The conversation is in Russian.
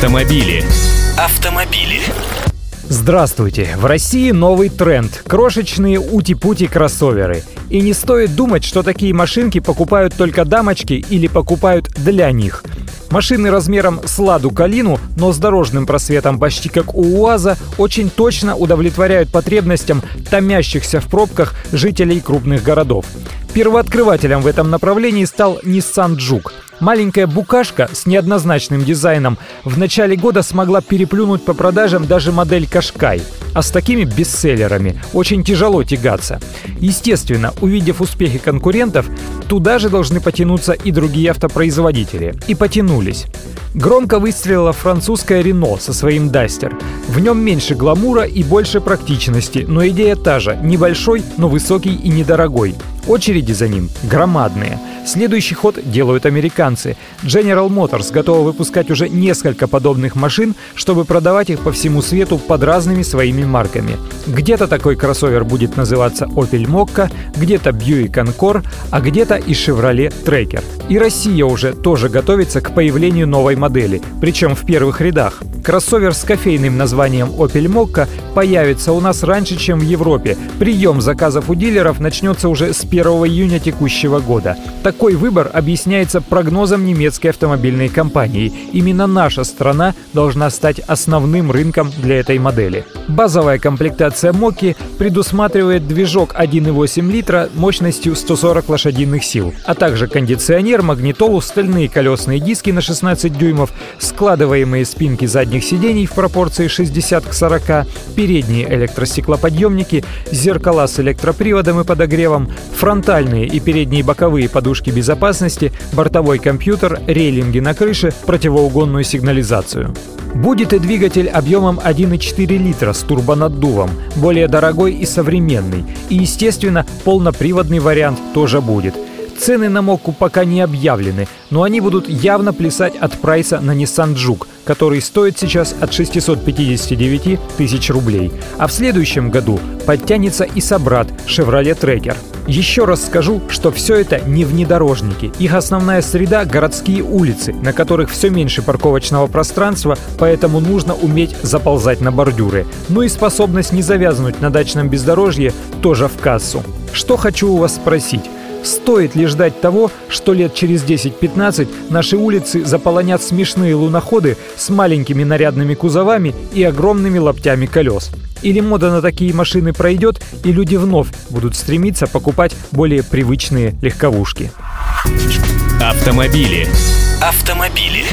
Автомобили. Автомобили. Здравствуйте! В России новый тренд – крошечные ути-пути кроссоверы. И не стоит думать, что такие машинки покупают только дамочки или покупают для них. Машины размером с Ладу Калину, но с дорожным просветом почти как у УАЗа, очень точно удовлетворяют потребностям томящихся в пробках жителей крупных городов. Первооткрывателем в этом направлении стал Nissan Juke. Маленькая букашка с неоднозначным дизайном в начале года смогла переплюнуть по продажам даже модель Кашкай. А с такими бестселлерами очень тяжело тягаться. Естественно, увидев успехи конкурентов, туда же должны потянуться и другие автопроизводители. И потянулись. Громко выстрелила французская Рено со своим Дастер. В нем меньше гламура и больше практичности, но идея та же – небольшой, но высокий и недорогой. Очереди за ним громадные. Следующий ход делают американцы. General Motors готова выпускать уже несколько подобных машин, чтобы продавать их по всему свету под разными своими марками. Где-то такой кроссовер будет называться Opel Mokka, где-то Buick Encore, а где-то и Chevrolet Tracker. И Россия уже тоже готовится к появлению новой модели, причем в первых рядах. Кроссовер с кофейным названием Opel Mokka появится у нас раньше, чем в Европе. Прием заказов у дилеров начнется уже с 1 июня текущего года. Такой выбор объясняется прогнозом немецкой автомобильной компании. Именно наша страна должна стать основным рынком для этой модели. Базовая комплектация Моки предусматривает движок 1,8 литра мощностью 140 лошадиных сил, а также кондиционер, магнитолу, стальные колесные диски на 16 дюймов, складываемые спинки задних сидений в пропорции 60 к 40, передние электростеклоподъемники, зеркала с электроприводом и подогревом, фронтальные и передние боковые подушки безопасности, бортовой компьютер, рейлинги на крыше, противоугонную сигнализацию. Будет и двигатель объемом 1,4 литра с турбонаддувом, более дорогой и современный. И, естественно, полноприводный вариант тоже будет – Цены на Мокку пока не объявлены, но они будут явно плясать от прайса на Nissan Juke, который стоит сейчас от 659 тысяч рублей. А в следующем году подтянется и собрат Chevrolet Tracker. Еще раз скажу, что все это не внедорожники. Их основная среда – городские улицы, на которых все меньше парковочного пространства, поэтому нужно уметь заползать на бордюры. Ну и способность не завязнуть на дачном бездорожье тоже в кассу. Что хочу у вас спросить. Стоит ли ждать того, что лет через 10-15 наши улицы заполонят смешные луноходы с маленькими нарядными кузовами и огромными лоптями колес? Или мода на такие машины пройдет, и люди вновь будут стремиться покупать более привычные легковушки? Автомобили. Автомобили.